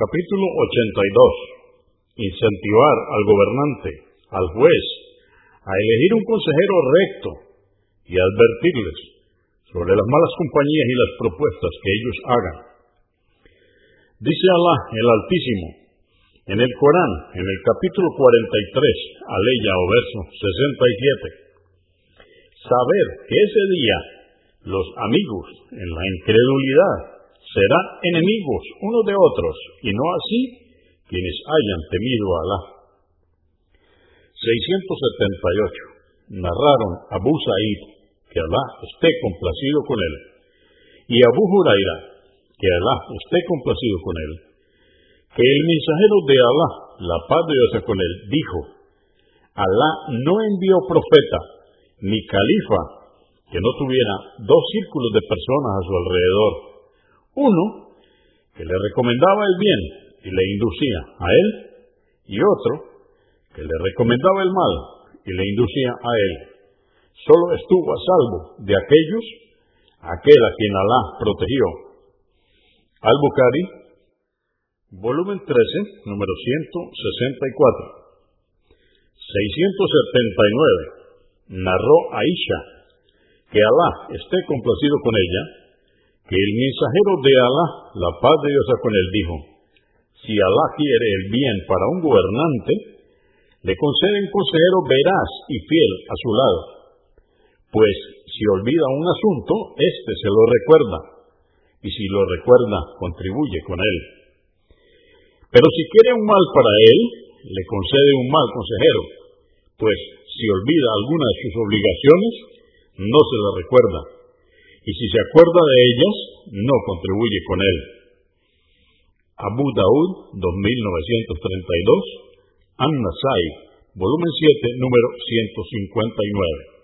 Capítulo 82. Incentivar al gobernante, al juez, a elegir un consejero recto y advertirles sobre las malas compañías y las propuestas que ellos hagan. Dice Alá, el Altísimo, en el Corán, en el capítulo 43, aleya o verso 67, saber que ese día los amigos en la incredulidad serán enemigos unos de otros, y no así quienes hayan temido a Alá. 678. Narraron Abu Sa'id, que Alá esté complacido con él, y Abu Huraira, que Alá esté complacido con él, que el mensajero de Alá, la paz de Dios con él, dijo, Alá no envió profeta ni califa que no tuviera dos círculos de personas a su alrededor uno que le recomendaba el bien y le inducía a él, y otro que le recomendaba el mal y le inducía a él. Solo estuvo a salvo de aquellos, aquel a quien Alá protegió. Al-Bukhari, volumen 13, número 164. 679. Narró Aisha, que Alá esté complacido con ella, el mensajero de Alá, la paz de Dios con él, dijo, si Alá quiere el bien para un gobernante, le concede un consejero veraz y fiel a su lado, pues si olvida un asunto, éste se lo recuerda, y si lo recuerda, contribuye con él. Pero si quiere un mal para él, le concede un mal consejero, pues si olvida alguna de sus obligaciones, no se la recuerda y si se acuerda de ellas, no contribuye con él. Abu Daud, 2932, An-Nasai, volumen 7, número 159.